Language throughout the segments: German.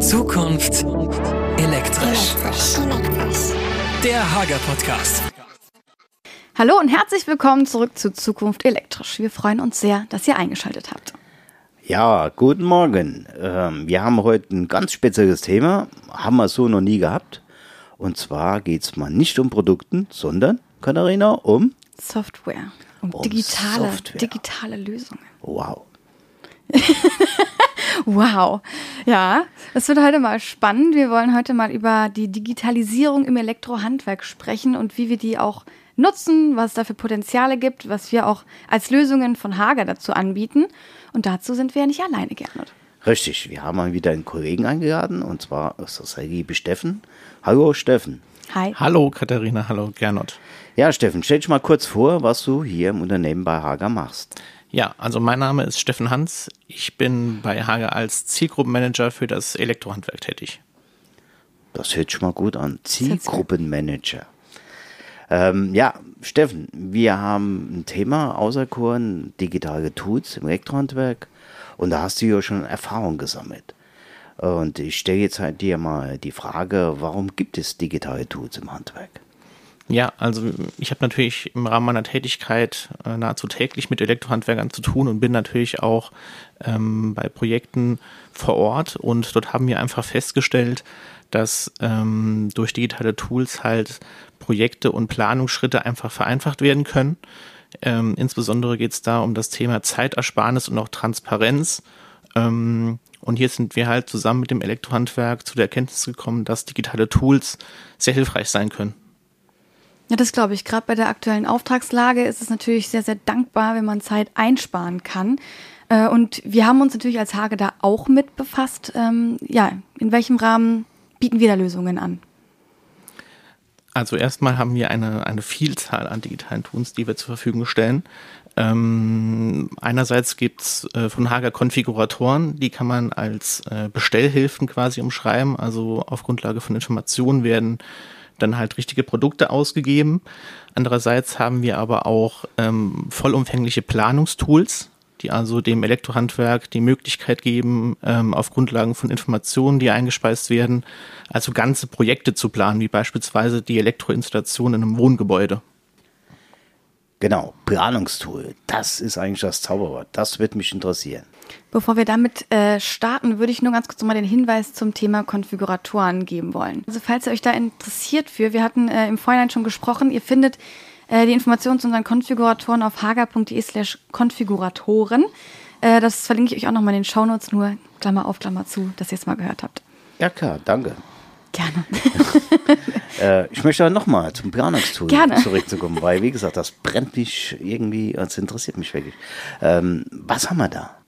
Zukunft elektrisch. Der Hager Podcast. Hallo und herzlich willkommen zurück zu Zukunft elektrisch. Wir freuen uns sehr, dass ihr eingeschaltet habt. Ja, guten Morgen. Ähm, wir haben heute ein ganz spezielles Thema, haben wir so noch nie gehabt. Und zwar geht es mal nicht um Produkten, sondern, Katharina, um Software. Um, Um digitale, Software. digitale Lösungen. Wow. Wow. Ja, es wird heute mal spannend. Wir wollen heute mal über die Digitalisierung im Elektrohandwerk sprechen und wie wir die auch nutzen, was es da für Potenziale gibt, was wir auch als Lösungen von Hager dazu anbieten. Und dazu sind wir ja nicht alleine, Gernot. Richtig, wir haben mal wieder einen Kollegen eingeladen und zwar ist das der liebe Steffen. Hallo Steffen. Hi. Hallo Katharina, hallo Gernot. Ja, Steffen, stell dich mal kurz vor, was du hier im Unternehmen bei Hager machst. Ja, also mein Name ist Steffen Hans. Ich bin bei Hager als Zielgruppenmanager für das Elektrohandwerk tätig. Das hört sich mal gut an. Zielgruppenmanager. Ähm, ja, Steffen, wir haben ein Thema auserkoren, digitale Tools im Elektrohandwerk. Und da hast du ja schon Erfahrung gesammelt. Und ich stelle jetzt halt dir mal die Frage, warum gibt es digitale Tools im Handwerk? Ja, also ich habe natürlich im Rahmen meiner Tätigkeit äh, nahezu täglich mit Elektrohandwerkern zu tun und bin natürlich auch ähm, bei Projekten vor Ort und dort haben wir einfach festgestellt, dass ähm, durch digitale Tools halt Projekte und Planungsschritte einfach vereinfacht werden können. Ähm, insbesondere geht es da um das Thema Zeitersparnis und auch Transparenz. Ähm, und hier sind wir halt zusammen mit dem Elektrohandwerk zu der Erkenntnis gekommen, dass digitale Tools sehr hilfreich sein können. Ja, das glaube ich. Gerade bei der aktuellen Auftragslage ist es natürlich sehr, sehr dankbar, wenn man Zeit einsparen kann. Äh, Und wir haben uns natürlich als Hage da auch mit befasst. Ähm, Ja, in welchem Rahmen bieten wir da Lösungen an? Also erstmal haben wir eine, eine Vielzahl an digitalen Tools, die wir zur Verfügung stellen. Ähm, einerseits gibt's äh, von Hager Konfiguratoren, die kann man als äh, Bestellhilfen quasi umschreiben. Also auf Grundlage von Informationen werden dann halt richtige Produkte ausgegeben. Andererseits haben wir aber auch ähm, vollumfängliche Planungstools, die also dem Elektrohandwerk die Möglichkeit geben, ähm, auf Grundlagen von Informationen, die eingespeist werden, also ganze Projekte zu planen, wie beispielsweise die Elektroinstallation in einem Wohngebäude. Genau, Planungstool. Das ist eigentlich das Zauberwort. Das wird mich interessieren. Bevor wir damit äh, starten, würde ich nur ganz kurz nochmal den Hinweis zum Thema Konfiguratoren geben wollen. Also falls ihr euch da interessiert für, wir hatten äh, im Vorhinein schon gesprochen, ihr findet äh, die Informationen zu unseren Konfiguratoren auf hager.de slash Konfiguratoren. Äh, das verlinke ich euch auch nochmal in den Shownotes, nur Klammer auf, Klammer zu, dass ihr es mal gehört habt. Ja klar, danke. Gerne. Äh, ich möchte aber nochmal zum Planungstool Gerne. zurückzukommen, weil, wie gesagt, das brennt mich irgendwie, das interessiert mich wirklich. Ähm, was haben wir da?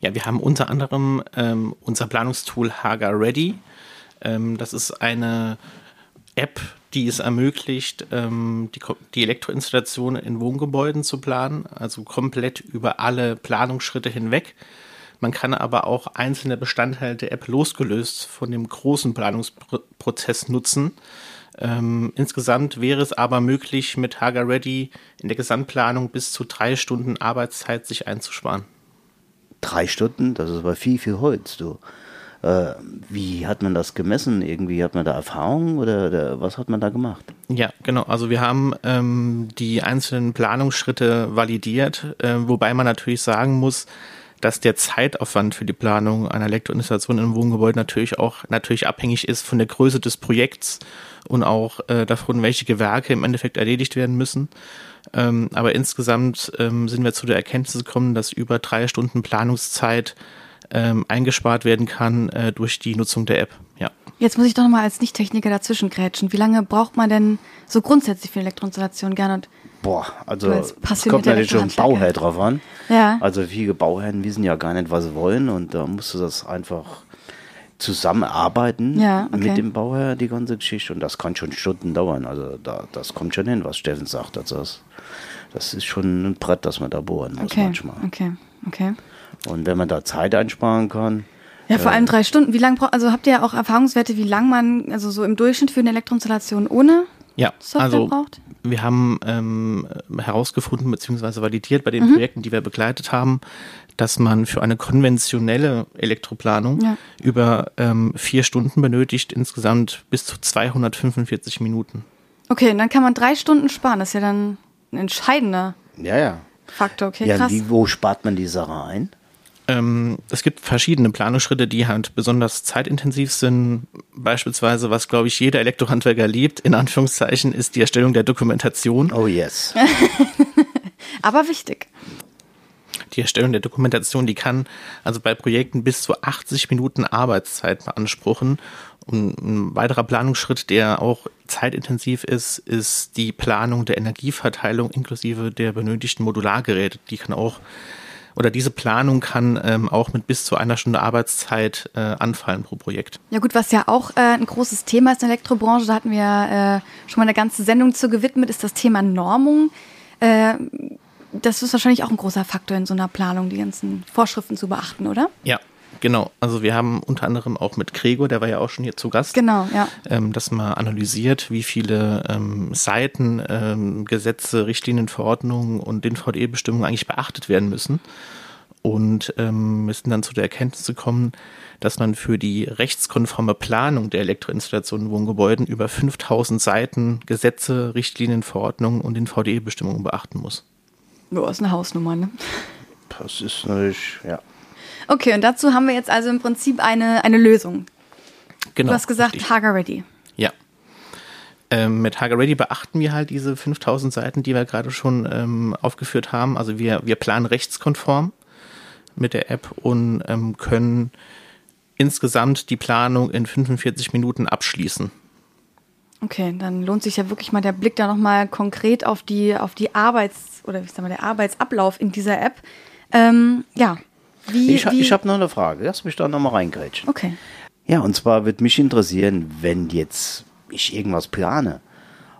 Ja, wir haben unter anderem ähm, unser Planungstool Hager Ready. Ähm, das ist eine App, die es ermöglicht, ähm, die, die Elektroinstallation in Wohngebäuden zu planen, also komplett über alle Planungsschritte hinweg. Man kann aber auch einzelne Bestandteile der App losgelöst von dem großen Planungsprozess nutzen. Ähm, insgesamt wäre es aber möglich, mit Hager Ready in der Gesamtplanung bis zu drei Stunden Arbeitszeit sich einzusparen. Drei Stunden, das ist aber viel, viel Holz, du. Äh, wie hat man das gemessen? Irgendwie hat man da Erfahrung oder, oder was hat man da gemacht? Ja, genau. Also wir haben ähm, die einzelnen Planungsschritte validiert, äh, wobei man natürlich sagen muss, dass der Zeitaufwand für die Planung einer Elektroinstallation in einem Wohngebäude natürlich auch natürlich abhängig ist von der Größe des Projekts und auch äh, davon, welche Gewerke im Endeffekt erledigt werden müssen. Ähm, aber insgesamt ähm, sind wir zu der Erkenntnis gekommen, dass über drei Stunden Planungszeit ähm, eingespart werden kann äh, durch die Nutzung der App. Ja. Jetzt muss ich doch nochmal als Nicht-Techniker dazwischen grätschen. Wie lange braucht man denn so grundsätzlich für eine Elektroinstallation, Gernot? Boah, also es kommt natürlich schon. Bauherr drauf an. Ja. Also viele Bauherren wissen ja gar nicht, was sie wollen und da musst du das einfach zusammenarbeiten Ja, okay. mit dem Bauherr, die ganze Geschichte. Und das kann schon Stunden dauern. Also da, das kommt schon hin, was Steffen sagt. Also das, das ist schon ein Brett, das man da bohren muss Okay, manchmal. okay, okay. Und wenn man da Zeit einsparen kann, Ja, vor allem drei Stunden. Wie lange braucht, also habt ihr auch Erfahrungswerte, wie lang man, also so im Durchschnitt für eine Elektroinstallation ohne ja, Software also braucht? Wir haben ähm, herausgefunden bzw. validiert bei den mhm. Projekten, die wir begleitet haben, dass man für eine konventionelle Elektroplanung ja. über ähm, vier Stunden benötigt, insgesamt bis zu 245 Minuten. Okay, und dann kann man drei Stunden sparen. Das ist ja dann ein entscheidender ja, ja. Faktor. Okay, ja, krass. Wie, wo spart man die Sache ein? Ähm, es gibt verschiedene Planungsschritte, die halt besonders zeitintensiv sind. Beispielsweise, was glaube ich jeder Elektrohandwerker liebt, in Anführungszeichen, ist die Erstellung der Dokumentation. Oh yes. Aber wichtig. Die Erstellung der Dokumentation, die kann also bei Projekten bis zu 80 Minuten Arbeitszeit beanspruchen. Und ein weiterer Planungsschritt, der auch zeitintensiv ist, ist die Planung der Energieverteilung inklusive der benötigten Modulargeräte. Die kann auch oder diese Planung kann ähm, auch mit bis zu einer Stunde Arbeitszeit äh, anfallen pro Projekt. Ja gut, was ja auch äh, ein großes Thema ist in der Elektrobranche, da hatten wir äh, schon mal eine ganze Sendung zu gewidmet, ist das Thema Normung. Das ist wahrscheinlich auch ein großer Faktor in so einer Planung, die ganzen Vorschriften zu beachten, oder? Ja, Genau, also wir haben unter anderem auch mit Gregor, der war ja auch schon hier zu Gast, genau, ja. ähm, das mal analysiert, wie viele ähm, Seiten, ähm, Gesetze, Richtlinien, Verordnungen und den VDE-Bestimmungen eigentlich beachtet werden müssen. Und ähm, müssen dann zu der Erkenntnis gekommen, dass man für die rechtskonforme Planung der Elektroinstallation in Wohngebäuden über 5000 Seiten Gesetze, Richtlinien, Verordnungen und den VDE-Bestimmungen beachten muss. Ja, ist eine Hausnummer, ne? Das ist natürlich, ja. Okay, und dazu haben wir jetzt also im Prinzip eine, eine Lösung. Genau. Du hast gesagt, richtig. Hager Ready. Ja. Ähm, mit Hager Ready beachten wir halt diese 5000 Seiten, die wir gerade schon ähm, aufgeführt haben. Also wir, wir planen rechtskonform mit der App und ähm, können insgesamt die Planung in 45 Minuten abschließen. Okay, dann lohnt sich ja wirklich mal der Blick da nochmal konkret auf die, auf die Arbeits- oder wie sag mal, der Arbeitsablauf in dieser App. Ähm, ja, wie, ich, ich habe noch eine Frage. Lass mich da nochmal reingrätschen. Okay. Ja, und zwar würde mich interessieren, wenn jetzt ich irgendwas plane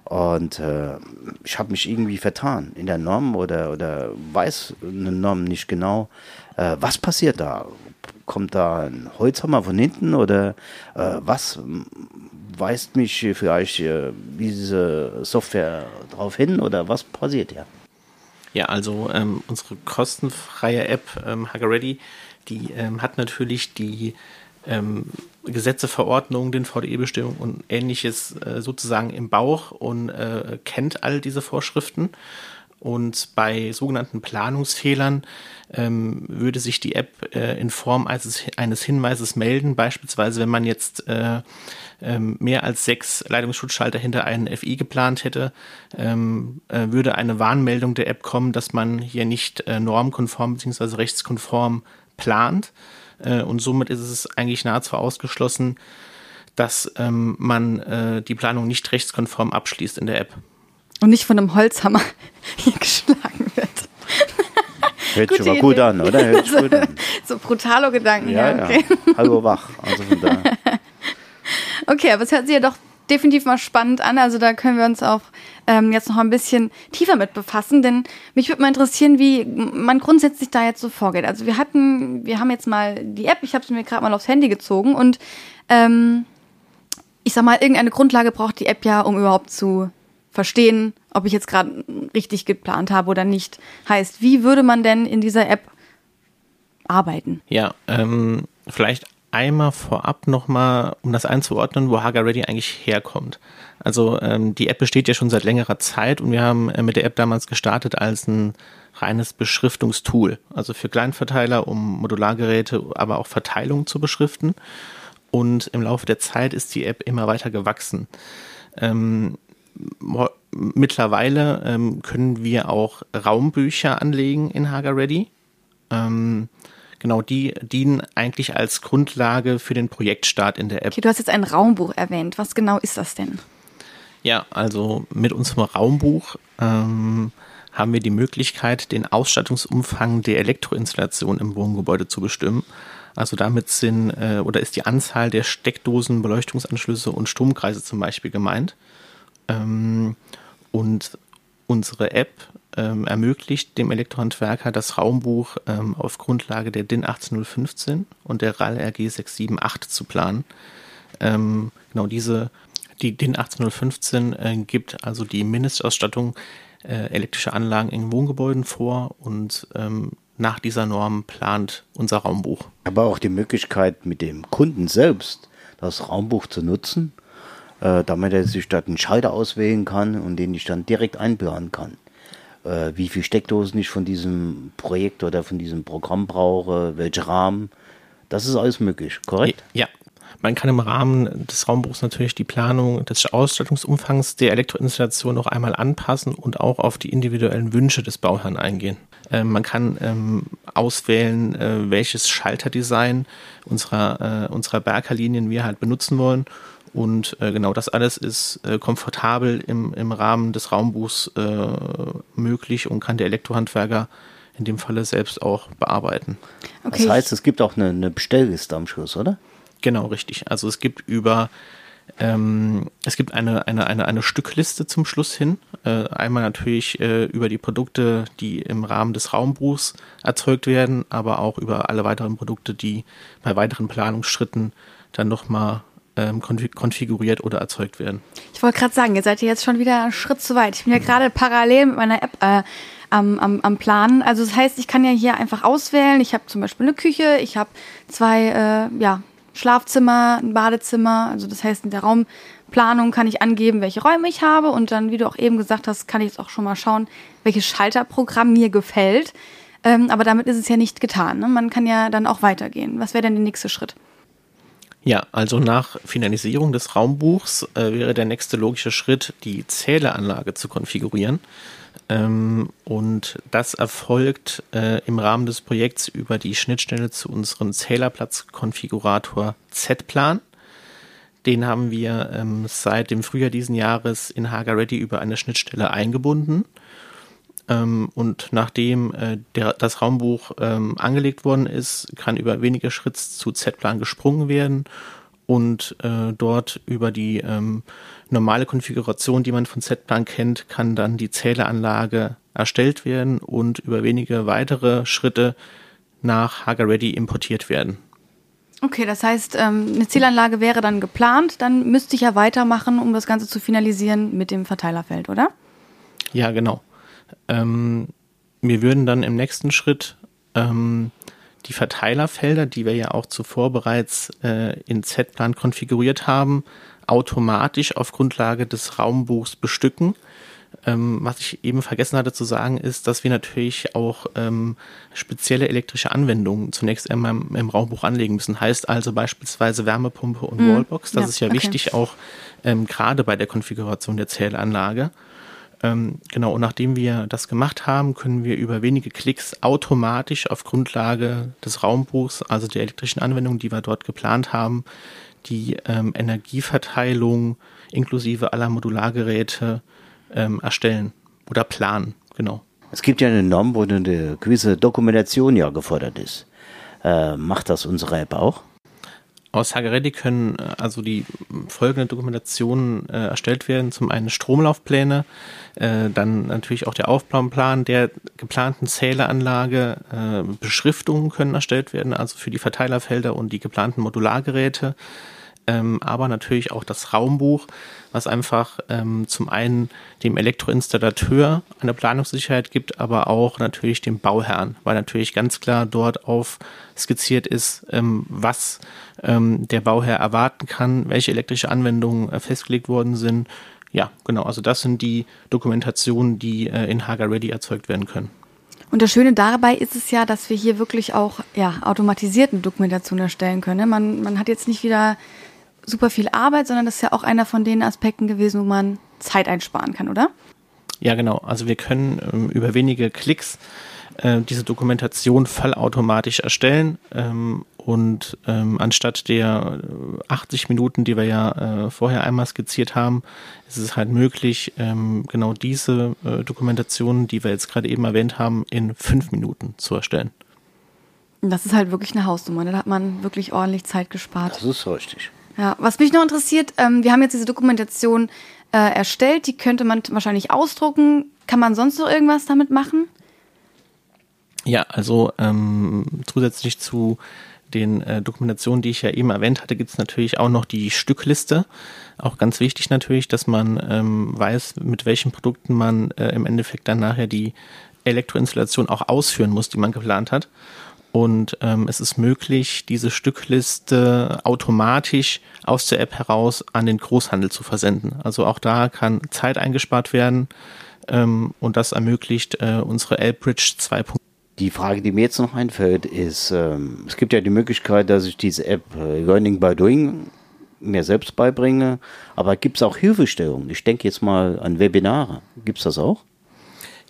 und äh, ich habe mich irgendwie vertan in der Norm oder, oder weiß eine Norm nicht genau, äh, was passiert da? Kommt da ein Holzhammer von hinten oder äh, was weist mich vielleicht äh, diese Software darauf hin oder was passiert ja? Ja, also ähm, unsere kostenfreie App ähm, Ready, die ähm, hat natürlich die ähm, Gesetze, Verordnungen, den VDE-Bestimmungen und ähnliches äh, sozusagen im Bauch und äh, kennt all diese Vorschriften. Und bei sogenannten Planungsfehlern ähm, würde sich die App äh, in Form eines, eines Hinweises melden, beispielsweise wenn man jetzt äh, ähm, mehr als sechs Leitungsschutzschalter hinter einen FI geplant hätte, ähm, äh, würde eine Warnmeldung der App kommen, dass man hier nicht äh, normkonform bzw. rechtskonform plant. Äh, und somit ist es eigentlich nahezu ausgeschlossen, dass ähm, man äh, die Planung nicht rechtskonform abschließt in der App. Und nicht von einem Holzhammer hier geschlagen wird. Hört schon mal gut an, oder? Hört gut an. So brutale Gedanken, ja. ja, okay. ja. Hallo wach. Also von da. Okay, aber es hört sich ja doch definitiv mal spannend an. Also da können wir uns auch ähm, jetzt noch ein bisschen tiefer mit befassen, denn mich würde mal interessieren, wie man grundsätzlich da jetzt so vorgeht. Also wir hatten, wir haben jetzt mal die App, ich habe sie mir gerade mal aufs Handy gezogen und ähm, ich sag mal, irgendeine Grundlage braucht die App ja, um überhaupt zu verstehen, ob ich jetzt gerade richtig geplant habe oder nicht. Heißt, wie würde man denn in dieser App arbeiten? Ja, ähm, vielleicht einmal vorab nochmal, um das einzuordnen, wo Haga Ready eigentlich herkommt. Also ähm, die App besteht ja schon seit längerer Zeit und wir haben äh, mit der App damals gestartet als ein reines Beschriftungstool, also für Kleinverteiler, um Modulargeräte, aber auch Verteilungen zu beschriften. Und im Laufe der Zeit ist die App immer weiter gewachsen. Ähm, mittlerweile ähm, können wir auch Raumbücher anlegen in Haga Ready. Ähm, Genau, die dienen eigentlich als Grundlage für den Projektstart in der App. Okay, du hast jetzt ein Raumbuch erwähnt. Was genau ist das denn? Ja, also mit unserem Raumbuch ähm, haben wir die Möglichkeit, den Ausstattungsumfang der Elektroinstallation im Wohngebäude zu bestimmen. Also damit sind äh, oder ist die Anzahl der Steckdosen, Beleuchtungsanschlüsse und Stromkreise zum Beispiel gemeint. Ähm, und unsere App ähm, ermöglicht dem Elektrohandwerker das Raumbuch ähm, auf Grundlage der DIN 18015 und der RAL RG 678 zu planen. Ähm, genau diese, Die DIN 18015 äh, gibt also die Mindestausstattung äh, elektrischer Anlagen in Wohngebäuden vor und ähm, nach dieser Norm plant unser Raumbuch. Aber auch die Möglichkeit, mit dem Kunden selbst das Raumbuch zu nutzen, äh, damit er sich dort einen Schalter auswählen kann und den ich dann direkt einplanen kann. Äh, wie viele Steckdosen ich von diesem Projekt oder von diesem Programm brauche, welche Rahmen. Das ist alles möglich, korrekt? Ja, man kann im Rahmen des Raumbuchs natürlich die Planung des Ausstattungsumfangs der Elektroinstallation noch einmal anpassen und auch auf die individuellen Wünsche des Bauherrn eingehen. Ähm, man kann ähm, auswählen, äh, welches Schalterdesign unserer, äh, unserer Berkerlinien wir halt benutzen wollen. Und äh, genau das alles ist äh, komfortabel im, im Rahmen des Raumbuchs äh, möglich und kann der Elektrohandwerker in dem Falle selbst auch bearbeiten. Okay. Das heißt, es gibt auch eine, eine Bestellliste am Schluss, oder? Genau, richtig. Also es gibt über ähm, es gibt eine, eine, eine, eine Stückliste zum Schluss hin. Äh, einmal natürlich äh, über die Produkte, die im Rahmen des Raumbuchs erzeugt werden, aber auch über alle weiteren Produkte, die bei weiteren Planungsschritten dann nochmal ähm, konfiguriert oder erzeugt werden. Ich wollte gerade sagen, ihr seid ja jetzt schon wieder einen Schritt zu weit. Ich bin ja gerade parallel mit meiner App äh, am, am, am Planen. Also das heißt, ich kann ja hier einfach auswählen. Ich habe zum Beispiel eine Küche, ich habe zwei äh, ja, Schlafzimmer, ein Badezimmer. Also das heißt, in der Raumplanung kann ich angeben, welche Räume ich habe und dann, wie du auch eben gesagt hast, kann ich jetzt auch schon mal schauen, welches Schalterprogramm mir gefällt. Ähm, aber damit ist es ja nicht getan. Ne? Man kann ja dann auch weitergehen. Was wäre denn der nächste Schritt? Ja, also nach Finalisierung des Raumbuchs äh, wäre der nächste logische Schritt, die Zähleranlage zu konfigurieren. Ähm, und das erfolgt äh, im Rahmen des Projekts über die Schnittstelle zu unserem Zählerplatzkonfigurator Z-Plan. Den haben wir ähm, seit dem Frühjahr diesen Jahres in Hager Ready über eine Schnittstelle eingebunden. Ähm, und nachdem äh, der, das Raumbuch ähm, angelegt worden ist, kann über wenige Schritte zu Z-Plan gesprungen werden und äh, dort über die ähm, normale Konfiguration, die man von Z-Plan kennt, kann dann die Zähleranlage erstellt werden und über wenige weitere Schritte nach Hager Ready importiert werden. Okay, das heißt, ähm, eine Zählanlage wäre dann geplant, dann müsste ich ja weitermachen, um das Ganze zu finalisieren mit dem Verteilerfeld, oder? Ja, genau. Ähm, wir würden dann im nächsten Schritt ähm, die Verteilerfelder, die wir ja auch zuvor bereits äh, in Z-Plan konfiguriert haben, automatisch auf Grundlage des Raumbuchs bestücken. Ähm, was ich eben vergessen hatte zu sagen, ist, dass wir natürlich auch ähm, spezielle elektrische Anwendungen zunächst einmal im, im, Raumbuch anlegen müssen. Heißt also beispielsweise Wärmepumpe und mhm. Wallbox. Das ja, ist ja okay. wichtig auch ähm, gerade bei der Konfiguration der Zählanlage. Ähm, genau, und nachdem wir das gemacht haben, können wir über wenige Klicks automatisch auf Grundlage des Raumbuchs, also der elektrischen Anwendung, die wir dort geplant haben, die ähm, Energieverteilung inklusive aller Modulargeräte ähm, erstellen oder planen. Genau. Es gibt ja eine Norm, wo eine gewisse Dokumentation ja gefordert ist. Äh, macht das unsere App auch? Aus Hagaretti können äh, also die folgenden Dokumentationen äh, erstellt werden. Zum einen Stromlaufpläne, äh, dann natürlich auch der Aufbauplan der geplanten Zähleranlage, äh, Beschriftungen können erstellt werden, also für die Verteilerfelder und die geplanten Modulargeräte ähm, aber natürlich auch das Raumbuch, was einfach ähm, zum einen dem Elektroinstallateur eine Planungssicherheit gibt, aber auch natürlich dem Bauherrn, weil natürlich ganz klar dort auf skizziert ist, ähm, was ähm, der Bauherr erwarten kann, welche elektrische Anwendungen äh, festgelegt worden sind. Ja, genau, also das sind die Dokumentationen, die äh, in Hager Ready erzeugt werden können. Und das Schöne dabei ist es ja, dass wir hier wirklich auch ja, automatisierte Dokumentation erstellen können. Man, man hat jetzt nicht wieder super viel Arbeit, sondern das ist ja auch einer von den Aspekten gewesen, wo man Zeit einsparen kann, oder? Ja, genau. Also wir können ähm, über wenige Klicks äh, diese Dokumentation vollautomatisch erstellen ähm, und ähm, anstatt der 80 äh, Minuten, die wir ja äh, vorher einmal skizziert haben, ist es halt möglich, ähm, genau diese äh, Dokumentationen, die wir jetzt gerade eben erwähnt haben, in fünf Minuten zu erstellen. Das ist halt wirklich eine Hausnummer. Da hat man wirklich ordentlich Zeit gespart. Das ist richtig. Ja, was mich noch interessiert, ähm, wir haben jetzt diese Dokumentation äh, erstellt, die könnte man wahrscheinlich ausdrucken. Kann man sonst noch irgendwas damit machen? Ja, also ähm, zusätzlich zu den äh, Dokumentationen, die ich ja eben erwähnt hatte, gibt es natürlich auch noch die Stückliste. Auch ganz wichtig natürlich, dass man ähm, weiß, mit welchen Produkten man äh, im Endeffekt dann nachher die Elektroinstallation auch ausführen muss, die man geplant hat. Und ähm, es ist möglich, diese Stückliste automatisch aus der App heraus an den Großhandel zu versenden. Also auch da kann Zeit eingespart werden ähm, und das ermöglicht äh, unsere L-Bridge 2.0. Die Frage, die mir jetzt noch einfällt, ist, ähm, es gibt ja die Möglichkeit, dass ich diese App äh, Learning by Doing mir selbst beibringe, aber gibt es auch Hilfestellungen? Ich denke jetzt mal an Webinare. Gibt es das auch?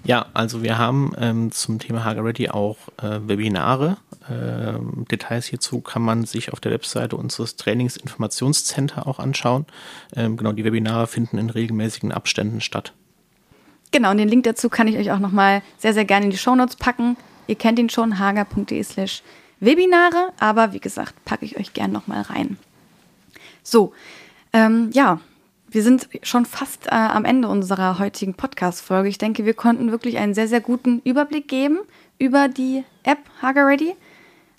Ja, also wir haben ähm, zum Thema Hager Ready auch äh, Webinare. Ähm, Details hierzu kann man sich auf der Webseite unseres Trainingsinformationscenter auch anschauen. Ähm, genau, die Webinare finden in regelmäßigen Abständen statt. Genau, und den Link dazu kann ich euch auch nochmal sehr, sehr gerne in die Shownotes packen. Ihr kennt ihn schon, hager.de slash Webinare, aber wie gesagt, packe ich euch gerne nochmal rein. So, ähm, ja, wir sind schon fast äh, am Ende unserer heutigen Podcast-Folge. Ich denke, wir konnten wirklich einen sehr, sehr guten Überblick geben über die App Hager Ready.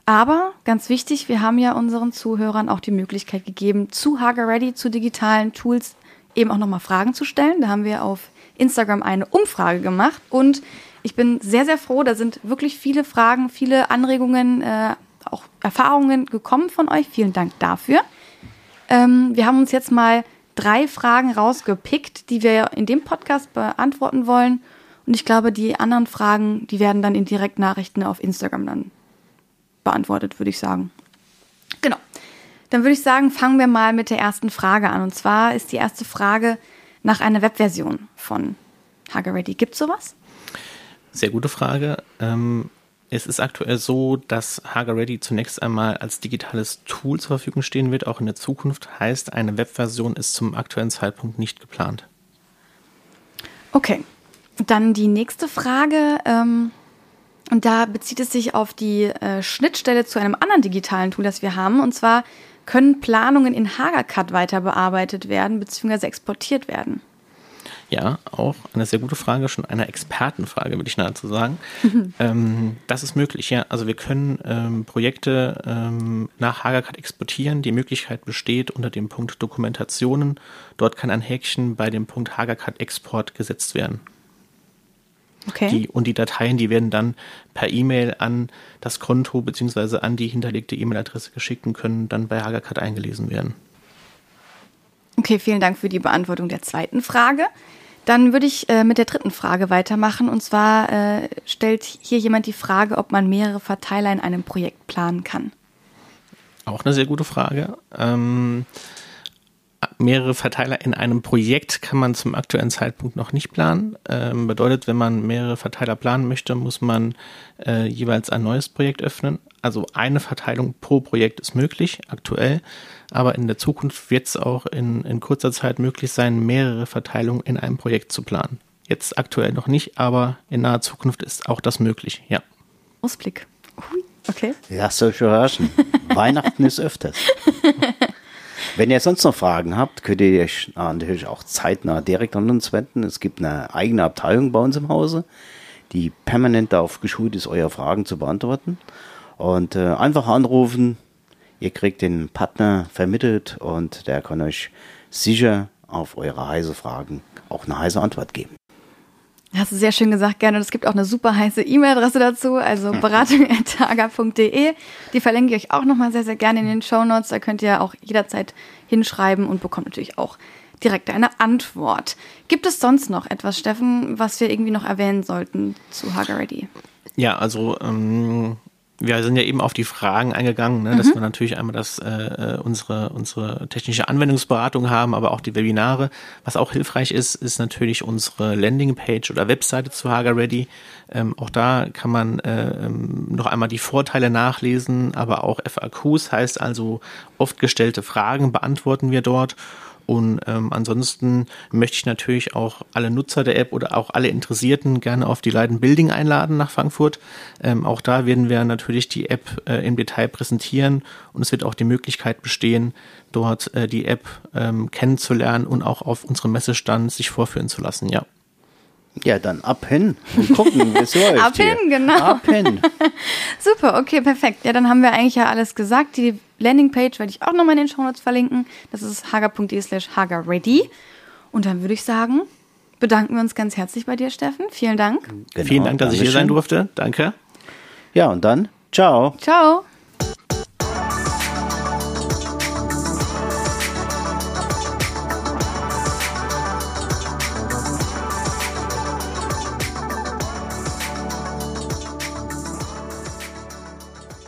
Aber ganz wichtig, wir haben ja unseren Zuhörern auch die Möglichkeit gegeben, zu Hager Ready, zu digitalen Tools eben auch nochmal Fragen zu stellen. Da haben wir auf Instagram eine Umfrage gemacht und ich bin sehr, sehr froh. Da sind wirklich viele Fragen, viele Anregungen, äh, auch Erfahrungen gekommen von euch. Vielen Dank dafür. Ähm, wir haben uns jetzt mal drei Fragen rausgepickt, die wir in dem Podcast beantworten wollen. Und ich glaube, die anderen Fragen, die werden dann in Direktnachrichten auf Instagram dann beantwortet, würde ich sagen. Genau. Dann würde ich sagen, fangen wir mal mit der ersten Frage an. Und zwar ist die erste Frage nach einer Webversion von Hager Ready. Gibt es sowas? Sehr gute Frage. Ähm, es ist aktuell so, dass Hager Ready zunächst einmal als digitales Tool zur Verfügung stehen wird, auch in der Zukunft. Heißt, eine Webversion ist zum aktuellen Zeitpunkt nicht geplant. Okay, dann die nächste Frage. Ähm, und da bezieht es sich auf die äh, Schnittstelle zu einem anderen digitalen Tool, das wir haben. Und zwar können Planungen in HagerCut weiter bearbeitet werden bzw. exportiert werden. Ja, auch eine sehr gute Frage, schon eine Expertenfrage, würde ich nahezu sagen. ähm, das ist möglich, ja. Also wir können ähm, Projekte ähm, nach Hagercard exportieren. Die Möglichkeit besteht unter dem Punkt Dokumentationen. Dort kann ein Häkchen bei dem Punkt Hagercard Export gesetzt werden. Okay. Die, und die Dateien, die werden dann per E-Mail an das Konto bzw. an die hinterlegte E-Mail-Adresse geschickt und können dann bei Hagercard eingelesen werden. Okay, vielen Dank für die Beantwortung der zweiten Frage. Dann würde ich äh, mit der dritten Frage weitermachen. Und zwar äh, stellt hier jemand die Frage, ob man mehrere Verteiler in einem Projekt planen kann. Auch eine sehr gute Frage. Ähm, mehrere Verteiler in einem Projekt kann man zum aktuellen Zeitpunkt noch nicht planen. Ähm, bedeutet, wenn man mehrere Verteiler planen möchte, muss man äh, jeweils ein neues Projekt öffnen. Also eine Verteilung pro Projekt ist möglich, aktuell. Aber in der Zukunft wird es auch in, in kurzer Zeit möglich sein, mehrere Verteilungen in einem Projekt zu planen. Jetzt aktuell noch nicht, aber in naher Zukunft ist auch das möglich, ja. Ausblick. Okay. Lasst euch überraschen. Weihnachten ist öfters. Wenn ihr sonst noch Fragen habt, könnt ihr euch natürlich auch zeitnah direkt an uns wenden. Es gibt eine eigene Abteilung bei uns im Hause, die permanent darauf geschult ist, eure Fragen zu beantworten. Und äh, einfach anrufen, Ihr kriegt den Partner vermittelt und der kann euch sicher auf eure heiße Fragen auch eine heiße Antwort geben. Hast du sehr schön gesagt, gerne. Und es gibt auch eine super heiße E-Mail-Adresse dazu, also beratung.taga.de. Die verlinke ich euch auch nochmal sehr, sehr gerne in den Show Notes. Da könnt ihr auch jederzeit hinschreiben und bekommt natürlich auch direkt eine Antwort. Gibt es sonst noch etwas, Steffen, was wir irgendwie noch erwähnen sollten zu Hager Ready? Ja, also ähm, wir sind ja eben auf die Fragen eingegangen, ne, mhm. dass wir natürlich einmal das äh, äh, unsere unsere technische Anwendungsberatung haben, aber auch die Webinare. Was auch hilfreich ist, ist natürlich unsere Landingpage oder Webseite zu Hager Ready. Ähm, auch da kann man äh, ähm, noch einmal die Vorteile nachlesen, aber auch FAQs heißt also oft gestellte Fragen beantworten wir dort. Und ähm, ansonsten möchte ich natürlich auch alle Nutzer der App oder auch alle Interessierten gerne auf die Leiden Building einladen nach Frankfurt. Ähm, auch da werden wir natürlich die App äh, im Detail präsentieren und es wird auch die Möglichkeit bestehen, dort äh, die App ähm, kennenzulernen und auch auf unserem Messestand sich vorführen zu lassen, ja. Ja, dann ab hin und gucken, wie es läuft. ab hin, genau. Ab hin. Super, okay, perfekt. Ja, dann haben wir eigentlich ja alles gesagt. Die Landingpage werde ich auch nochmal in den Shownotes verlinken. Das ist hager.de slash hagerready. Und dann würde ich sagen, bedanken wir uns ganz herzlich bei dir, Steffen. Vielen Dank. Genau, Vielen Dank, dass ich hier sein durfte. Danke. Ja, und dann, ciao. Ciao.